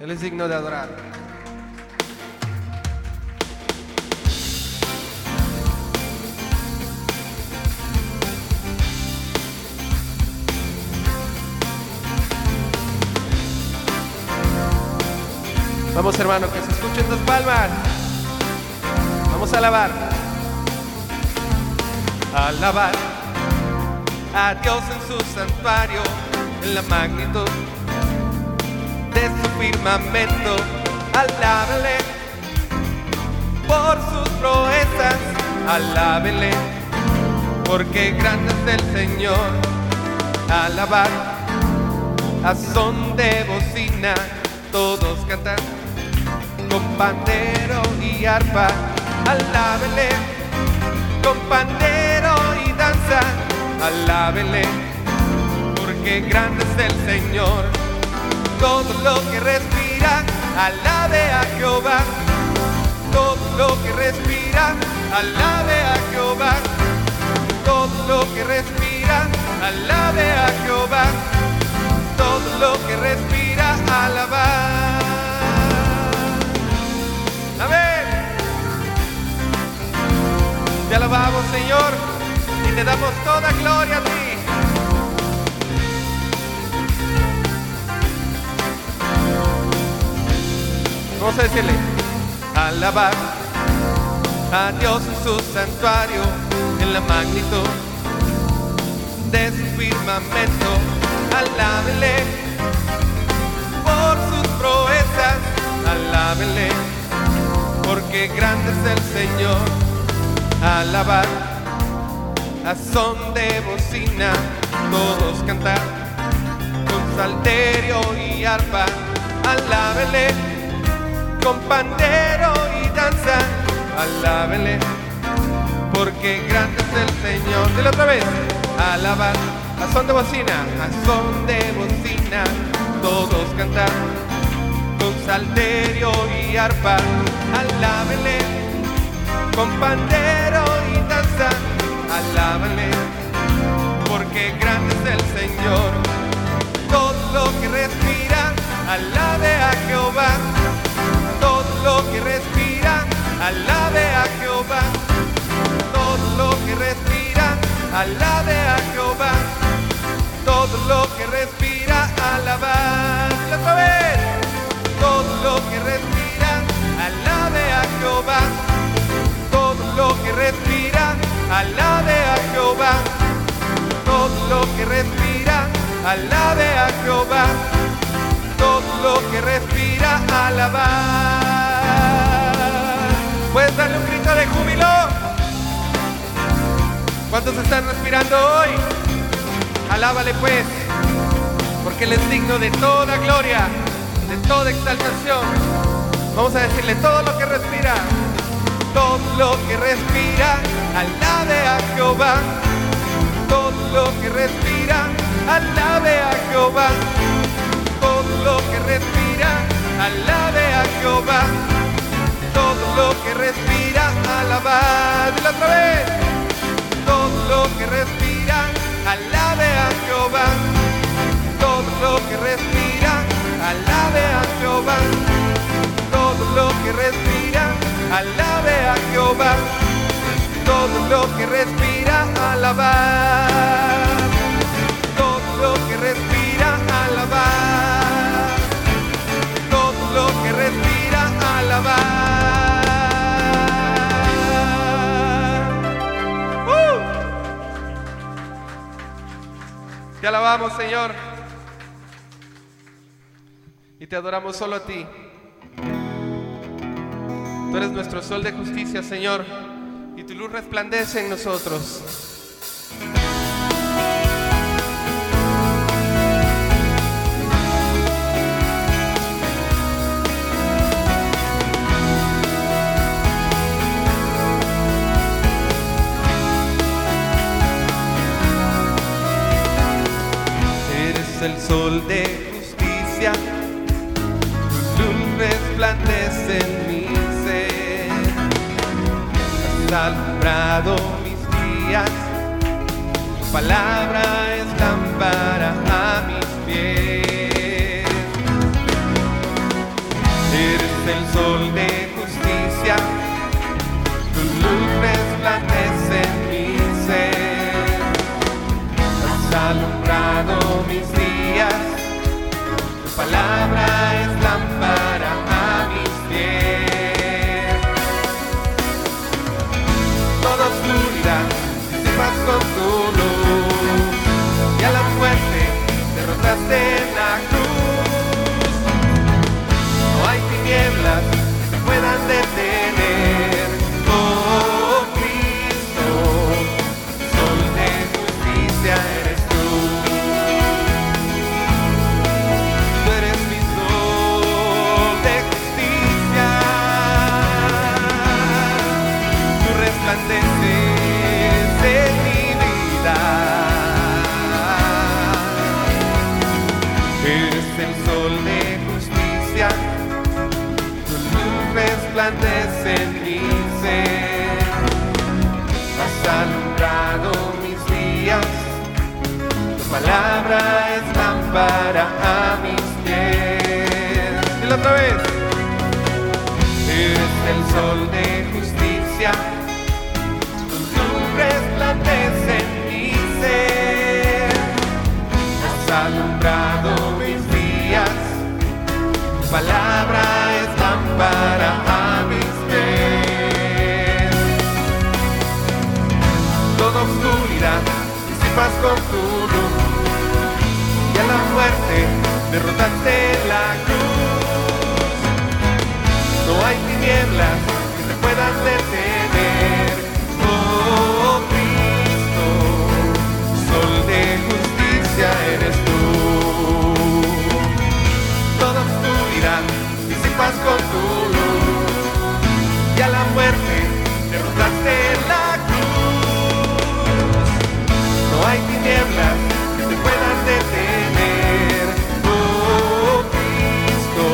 Él es digno de adorar. Vamos hermano, que se escuchen tus palmas. Vamos a alabar. Alabar a Dios en su santuario, en la magnitud de su firmamento. Alábele por sus proezas. Alábele porque grande es el Señor. Alabar a son de bocina, todos cantan con pandero y arpa. Alábele con pandero y danza. Alábele porque grande es el Señor. Todo lo que respira, alabe a Jehová. Todo lo que respira, alabe a Jehová. Todo lo que respira, alabe a Jehová. Todo lo que respira, alabar. Amén. Te alabamos, Señor, y te damos toda gloria a ti. Vamos a decirle, alabar a Dios en su santuario, en la magnitud de su firmamento. Alábele por sus proezas, alábele porque grande es el Señor. Alabar a son de bocina, todos cantar con salterio y arpa. Alábele con pandero y danza. Alábele porque grande es el Señor. Dile otra vez. Alabar a son de bocina, a son de bocina, todos cantar con salterio y arpa. Alábele con pandero y danza. Alábale porque grande es el Señor. Todo lo que respira, alabe a Jehová. Que respira, alabe a Jehová. Todo lo que respira, alabe a Jehová. Todo lo que respira, alabar. Otra vez. Todo lo que respira, alabe a Jehová. Todo lo que respira, alabe a Jehová. Todo lo que respira, alabe a Jehová. Todo lo que respira, alabar. ¿Puedes darle un grito de júbilo? ¿Cuántos están respirando hoy? Alábale pues, porque Él es digno de toda gloria, de toda exaltación. Vamos a decirle todo lo que respira, todo lo que respira, alabe a Jehová. Todo lo que respira, alabe a Jehová. Todo lo que respira, alabe a Jehová. Lo que respira, alabar. Dilo otra vez. Todo lo que respira, alabe a Jehová. Todo lo que respira, alabe a Jehová. Todo lo que respira, alabe a Jehová. Todo lo que respira, alabar. Te alabamos, Señor. Y te adoramos solo a ti. Tú eres nuestro sol de justicia, Señor, y tu luz resplandece en nosotros. Sol de justicia, tu luz resplandece en mi ser. Has alumbrado mis días, tu palabra es lámpara a mis pies. el sol de justicia, tu luz resplandece en mi ser. Has alumbrado mis días, palabra es resplandece en mi ser. Has alumbrado mis días. Tu palabra es lámpara a mis pies. Dilo otra vez. Eres el sol de justicia. Tu luz resplandece en mi ser. Has alumbrado mis días. Tu palabra es lámpara oscuridad disipas con tu luz. Y a la muerte derrotaste la cruz. No hay tinieblas que te puedan detener. Oh Cristo, sol de justicia eres tú. Toda oscuridad disipas con tu luz. Tinieblas que te puedan detener. Oh Cristo,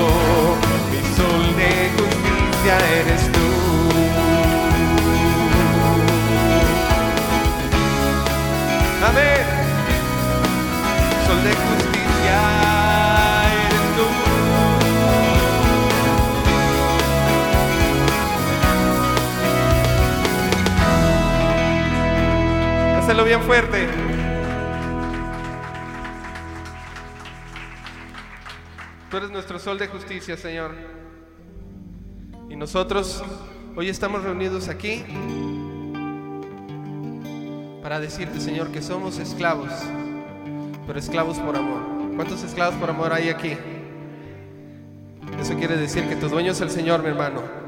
mi sol de justicia eres tú. Amén. Sol de justicia. Hazlo bien fuerte. Tú eres nuestro sol de justicia, Señor. Y nosotros hoy estamos reunidos aquí para decirte, Señor, que somos esclavos, pero esclavos por amor. ¿Cuántos esclavos por amor hay aquí? Eso quiere decir que tu dueño es el Señor, mi hermano.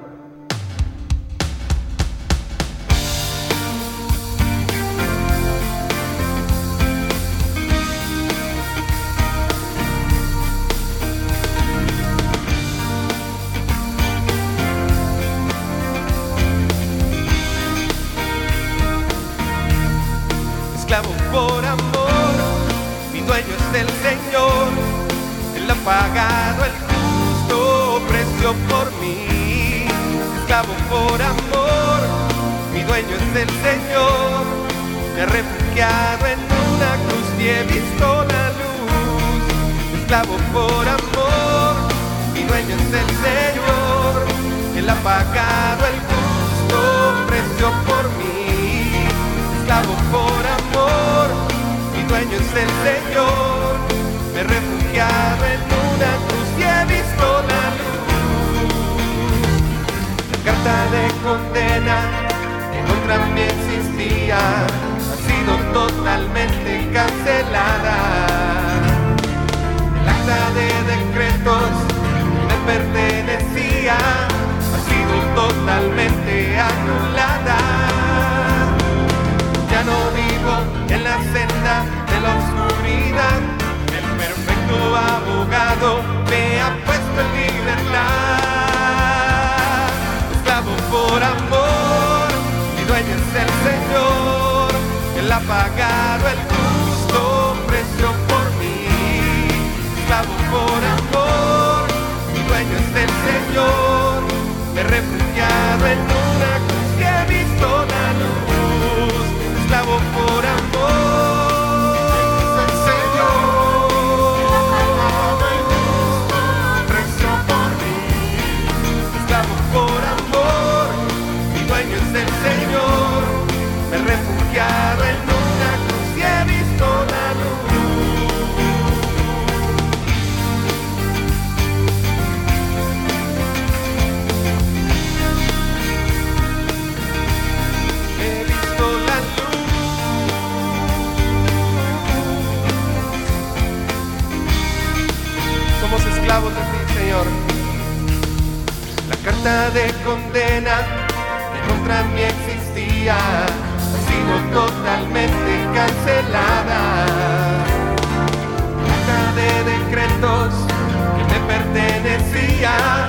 Refugiado en una cruz y he visto la luz, esclavo por amor, mi dueño es el Señor, Él ha pagado el justo precio por mí, esclavo por amor, mi dueño es el Señor, me he refugiado en una cruz y he visto la luz. Carta de condena que contra mí existía ha sido totalmente cancelada. El acta de decretos que me pertenecía ha sido totalmente anulada. Ya no vivo en la senda de la oscuridad. El perfecto abogado me ha puesto en libertad. Esclavo por amor, Él ha pagado el justo Carta de condena que contra mí existía ha sido totalmente cancelada. La carta de decretos que me pertenecía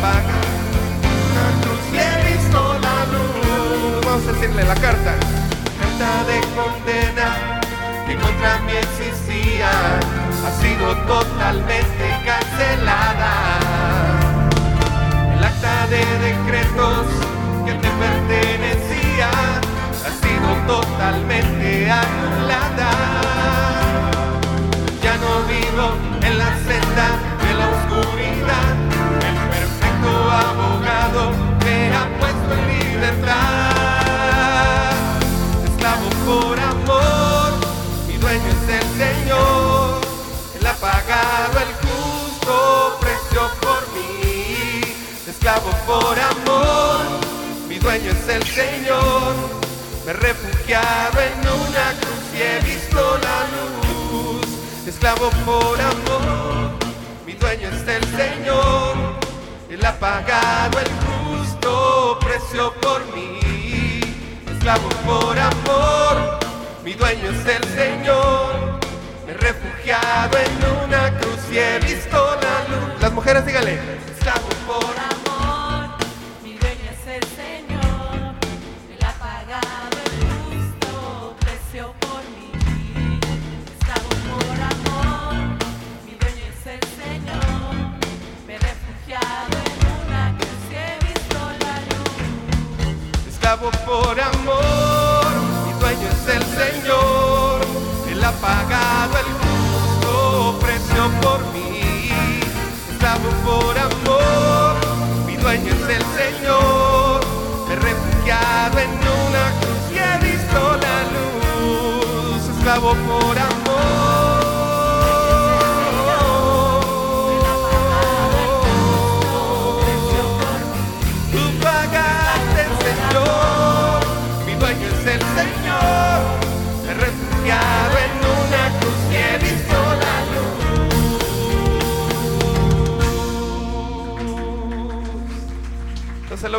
pagado la cruz y he visto la luz. Vamos a decirle la carta, de condena que contra mí existía, ha sido totalmente cancelada. El acta de decretos que te pertenecía ha sido totalmente anulada. Ya no vivo en la Mujeres y Galera.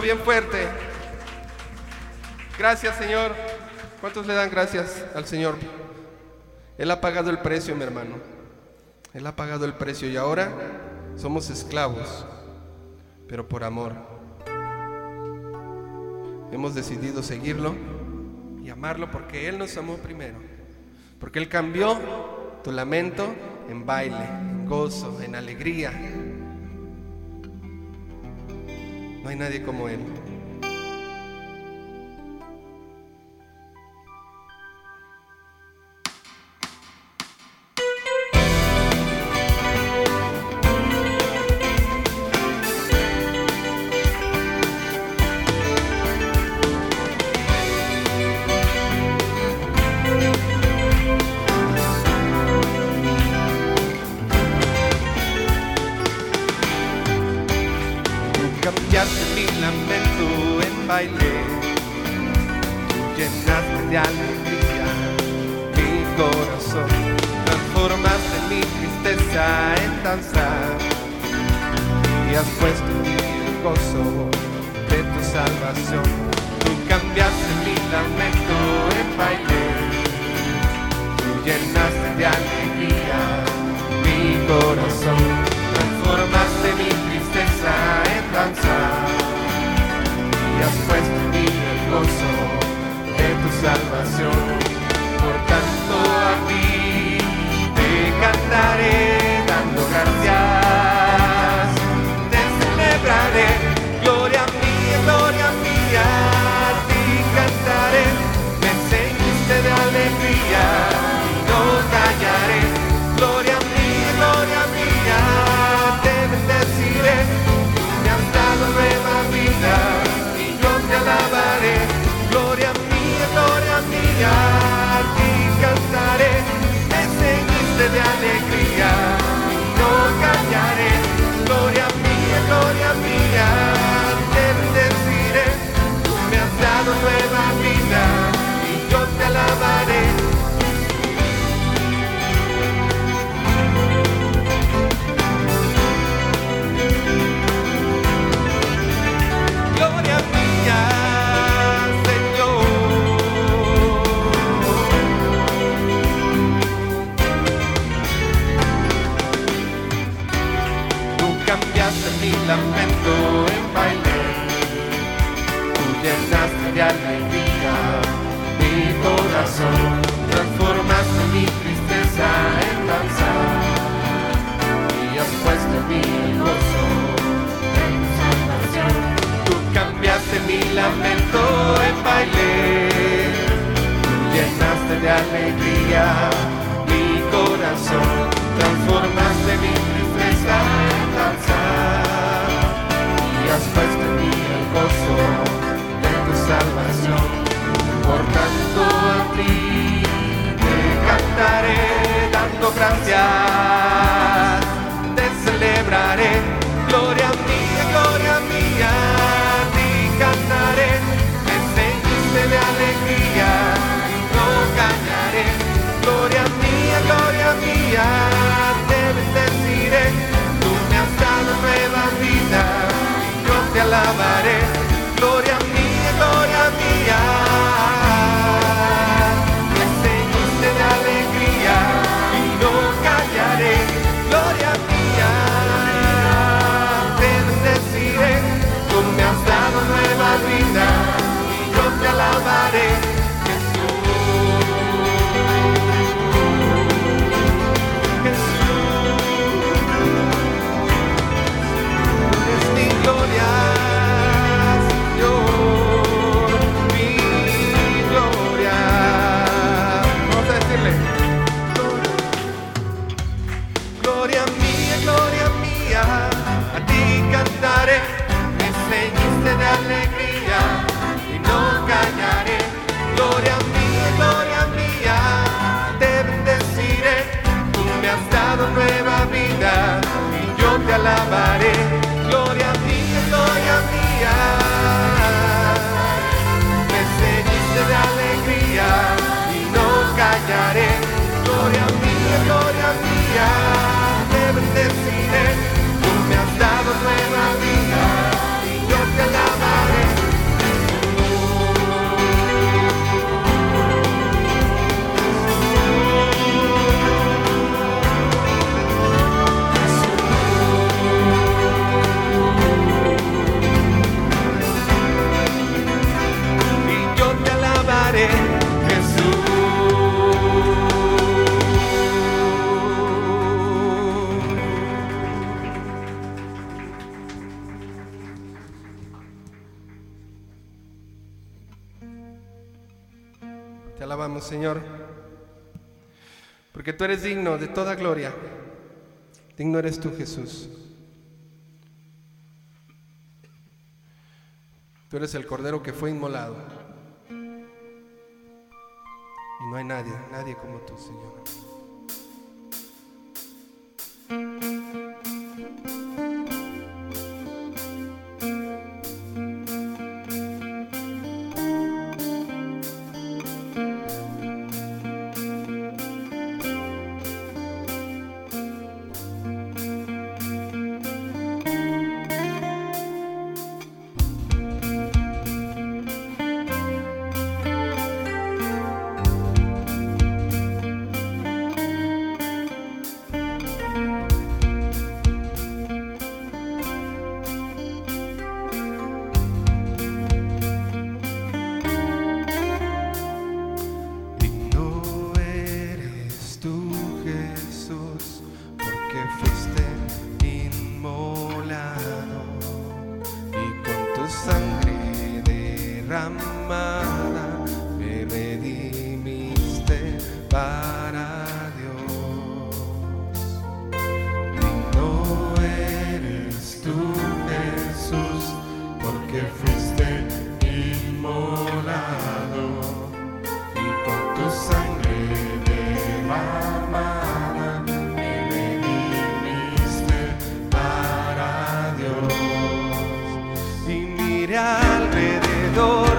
Bien fuerte. Gracias, Señor. ¿Cuántos le dan gracias al Señor? Él ha pagado el precio, mi hermano. Él ha pagado el precio y ahora somos esclavos, pero por amor. Hemos decidido seguirlo y amarlo porque Él nos amó primero. Porque Él cambió tu lamento en baile, en gozo, en alegría. No hay nadie como Él. Y has puesto el gozo de tu salvación. Tú cambiaste mi lamento en baile, tú llenaste de alegría mi corazón, transformaste mi tristeza en danza y has puesto en mí el gozo de tu salvación. Mi lamento en baile. Tú llenaste de alegría mi corazón, transformaste mi tristeza en danza y has puesto mi gozo en salvación. Tú cambiaste mi lamento en baile. Tú llenaste de alegría mi corazón, transformaste mi tristeza y has puesto en mí el gozo de tu salvación. Por tanto a ti te cantaré dando gracias, te celebraré, gloria mía, gloria mía, a ti cantaré, me seguiste de alegría no callaré, gloria mía, gloria mía, alabaré, tú eres digno de toda gloria. Digno eres tú, Jesús. Tú eres el cordero que fue inmolado. Y no hay nadie, nadie como tú, Señor. Alrededor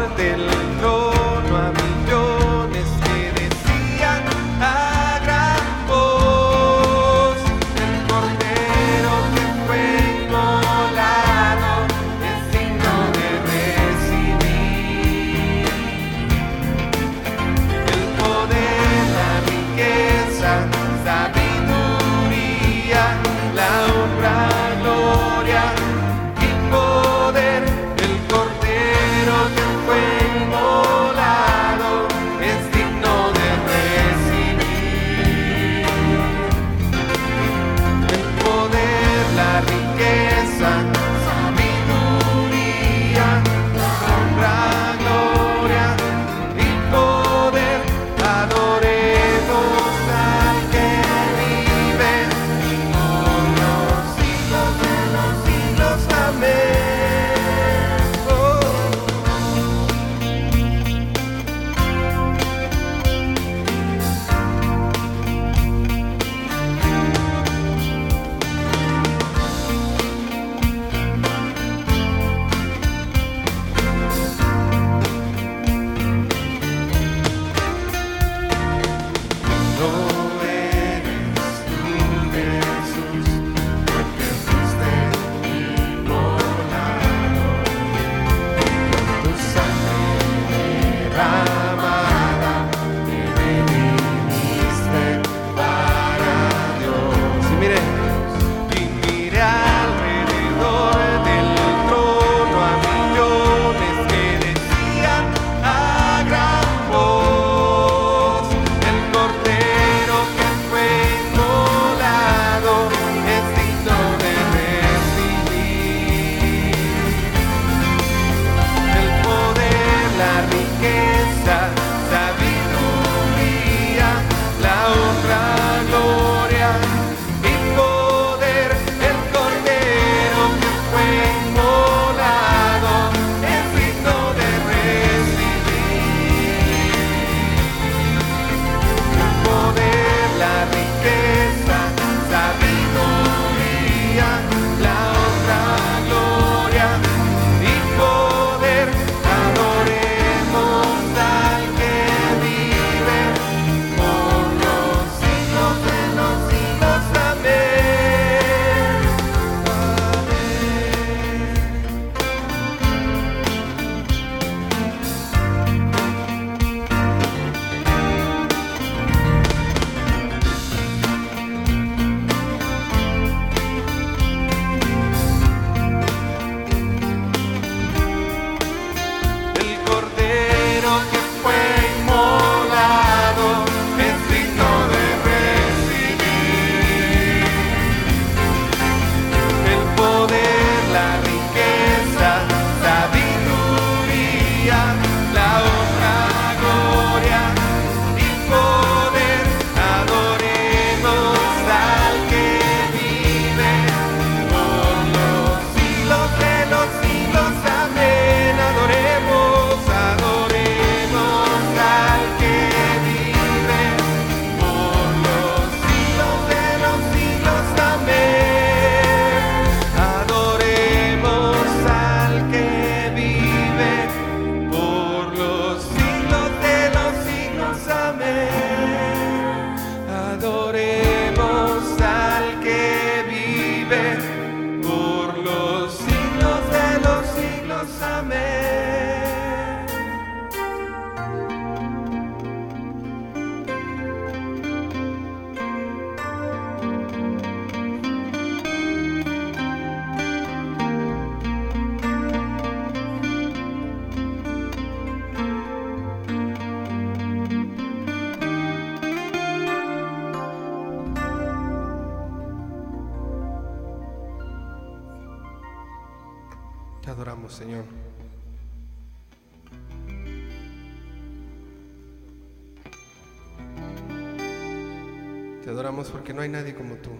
adoramos porque no hay nadie como tú.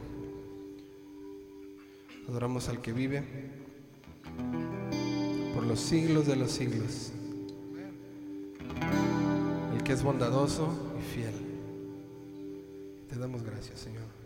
Adoramos al que vive por los siglos de los siglos. El que es bondadoso y fiel. Te damos gracias, Señor.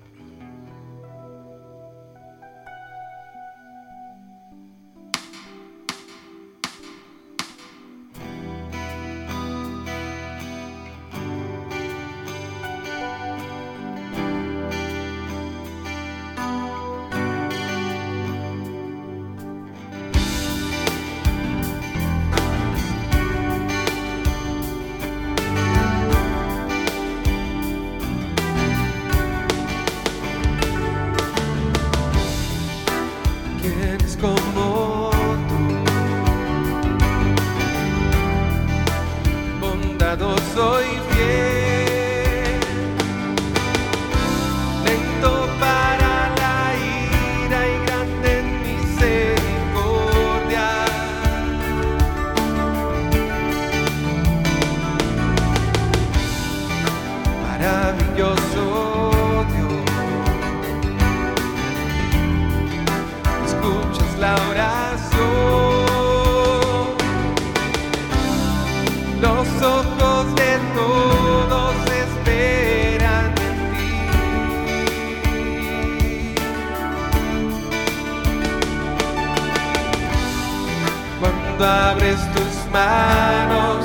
Cuando abres tus manos,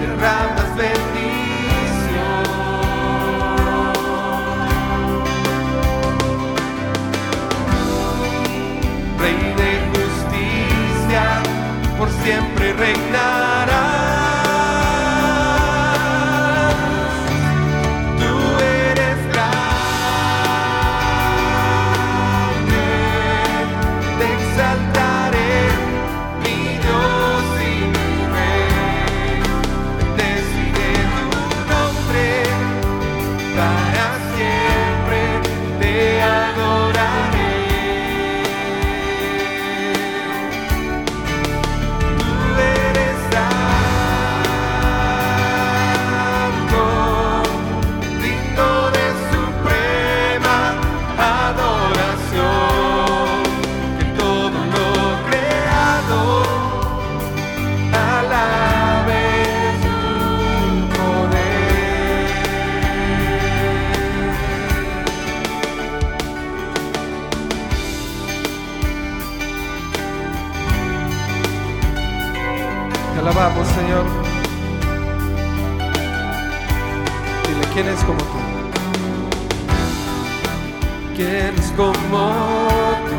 derramas bendición. Rey de justicia, por siempre reinar. alabamos, Señor. Dile, ¿quién es como tú? ¿Quién es como tú?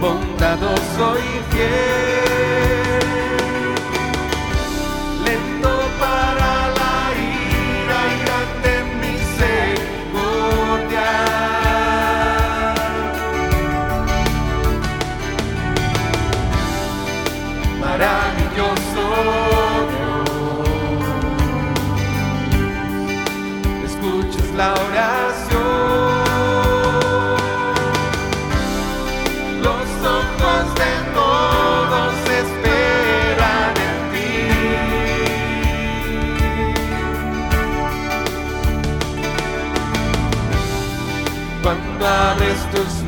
Bondadoso y fiel.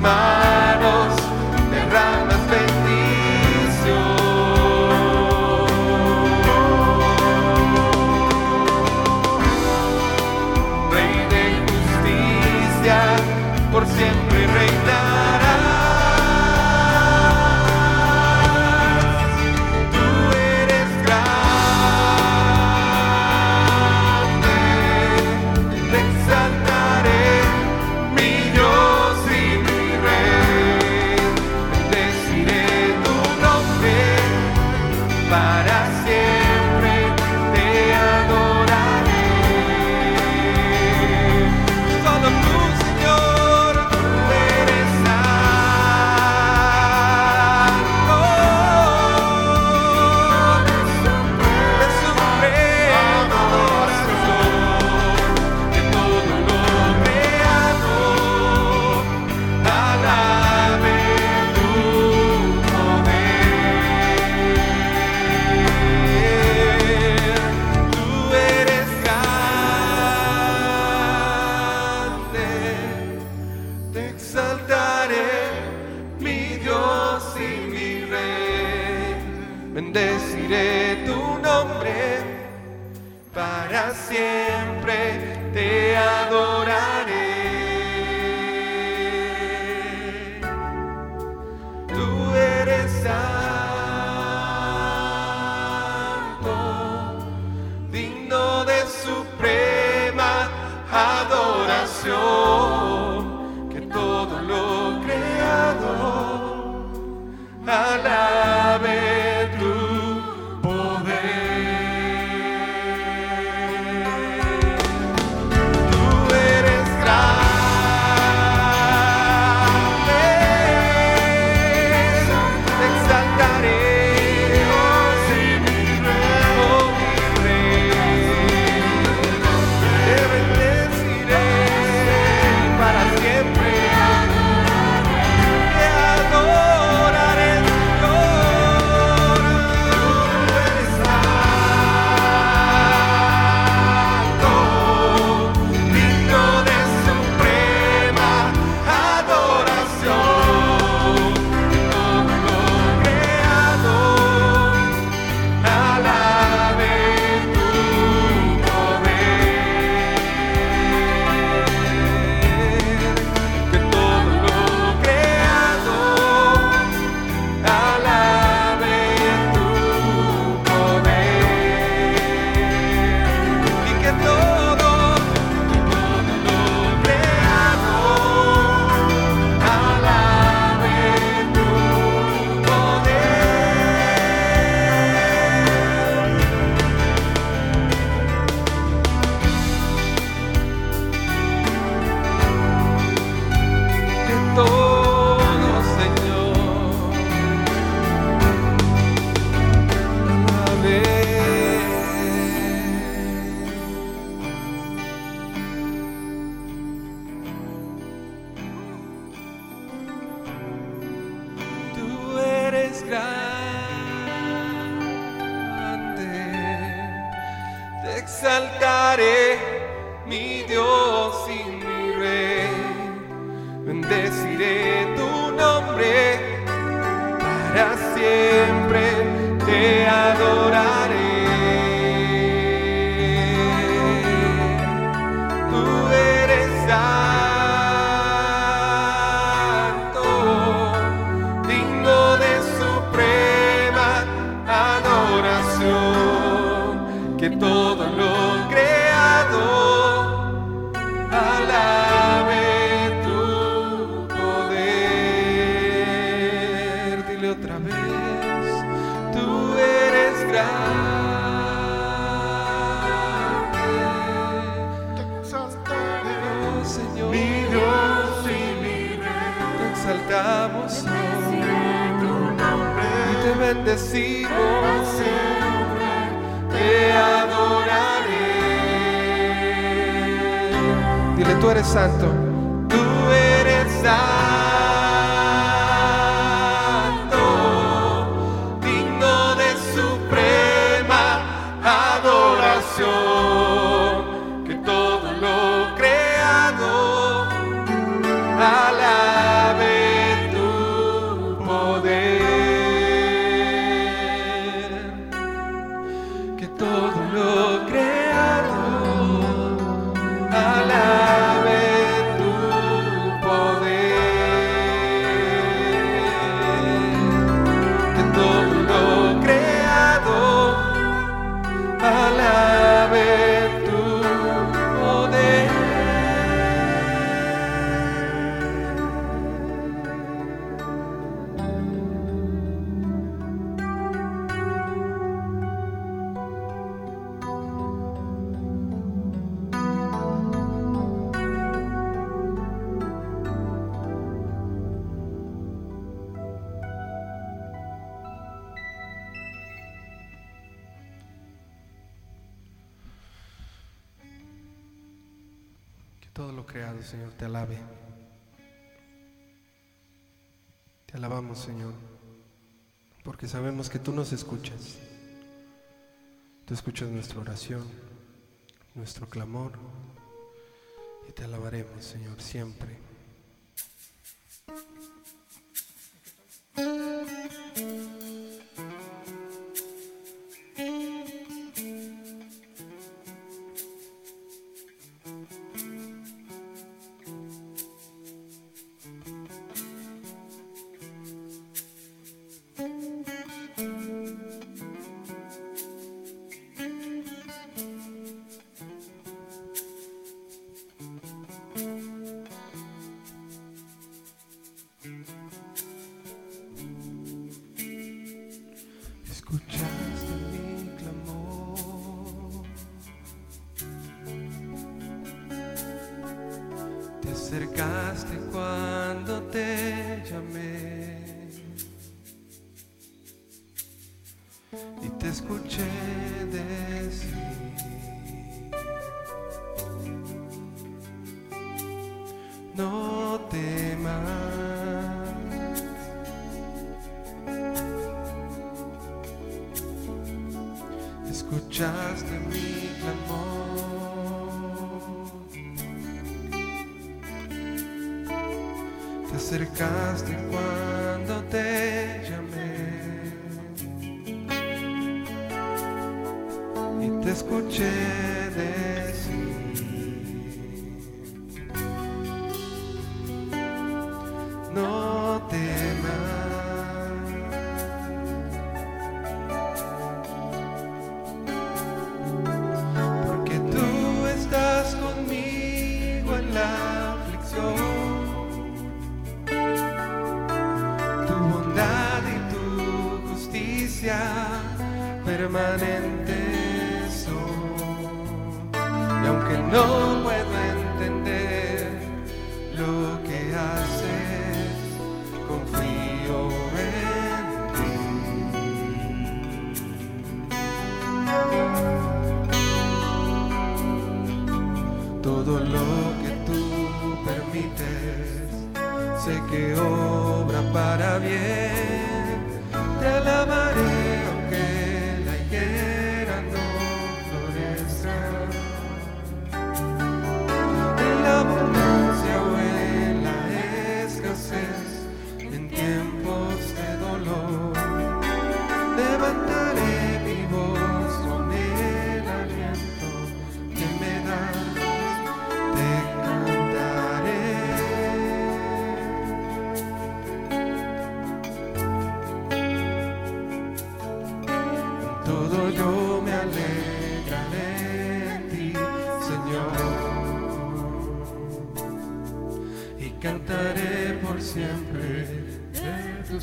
manos. exaltaré, mi Dios y mi Rey. Bendeciré tu nombre para siempre. tú eres santo. todo lo sabemos que tú nos escuchas. Tú escuchas nuestra oración, nuestro clamor, y te alabaremos, Señor, siempre. escuché de aunque no puedo entender lo que haces, confío en ti. Todo lo que tú permites, sé que obra para bien.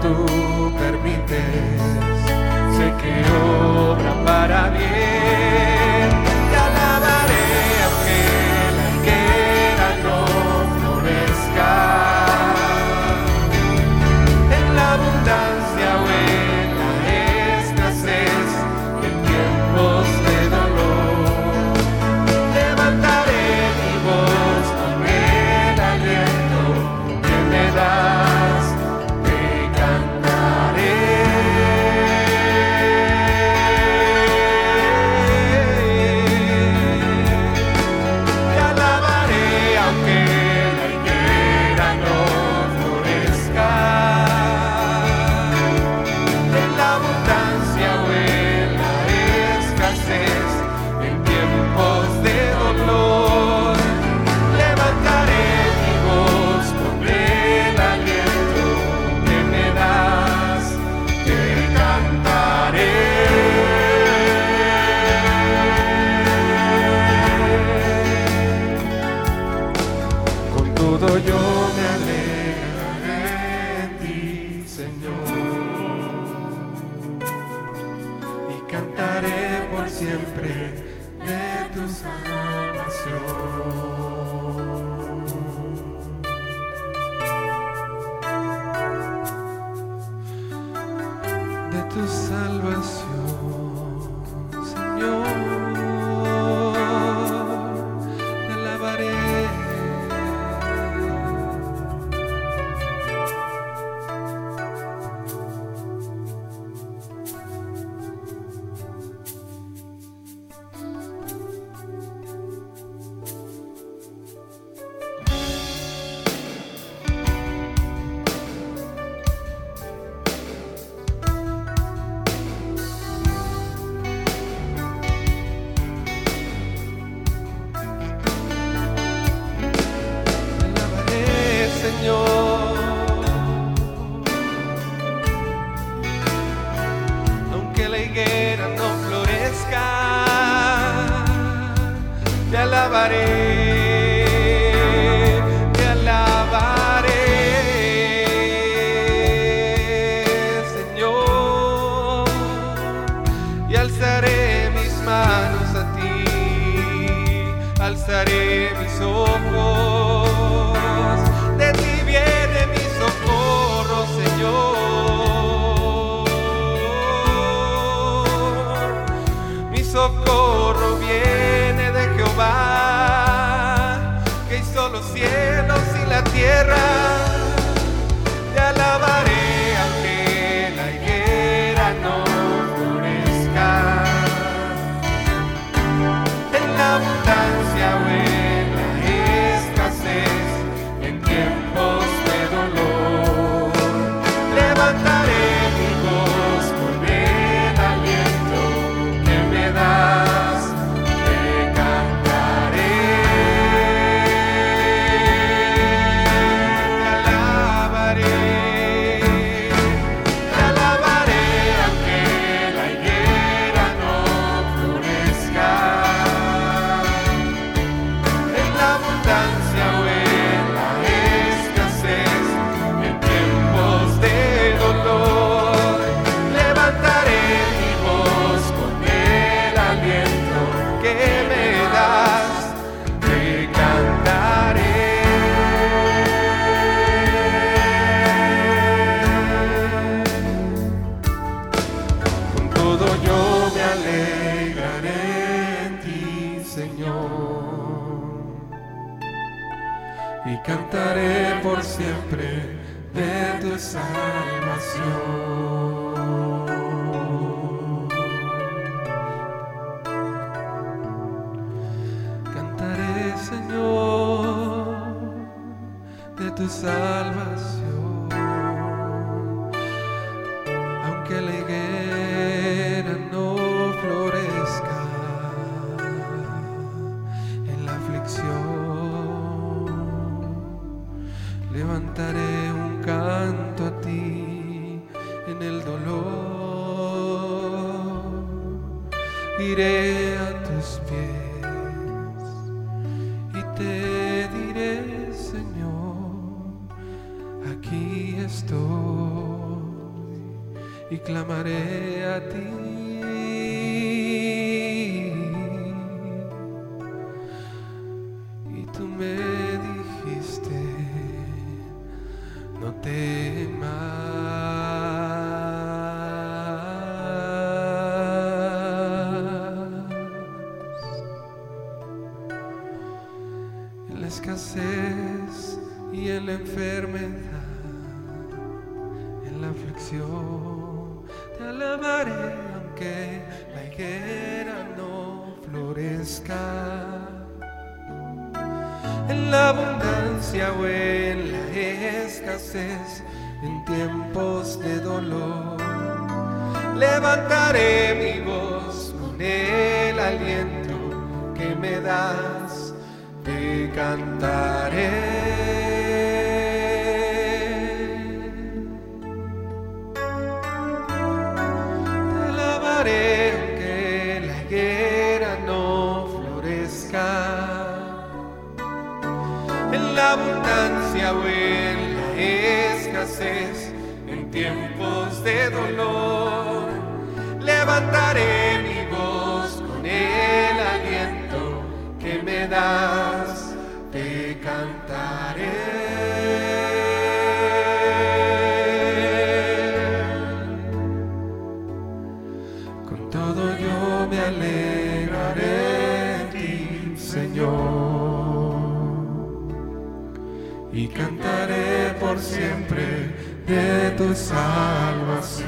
tú permites, sé que hoy. tal vez abundancia o en la escasez, en tiempos de dolor, levantaré mi voz con el aliento que me da de tu salvación.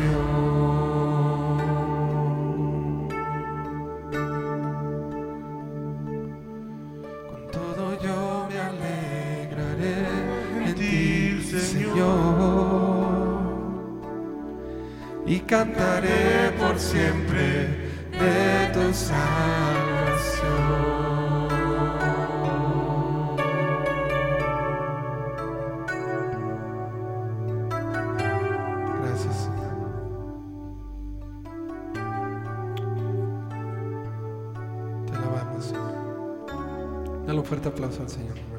Con todo yo me alegraré en ti, Señor, y cantaré por siempre de tu salvación. Señor.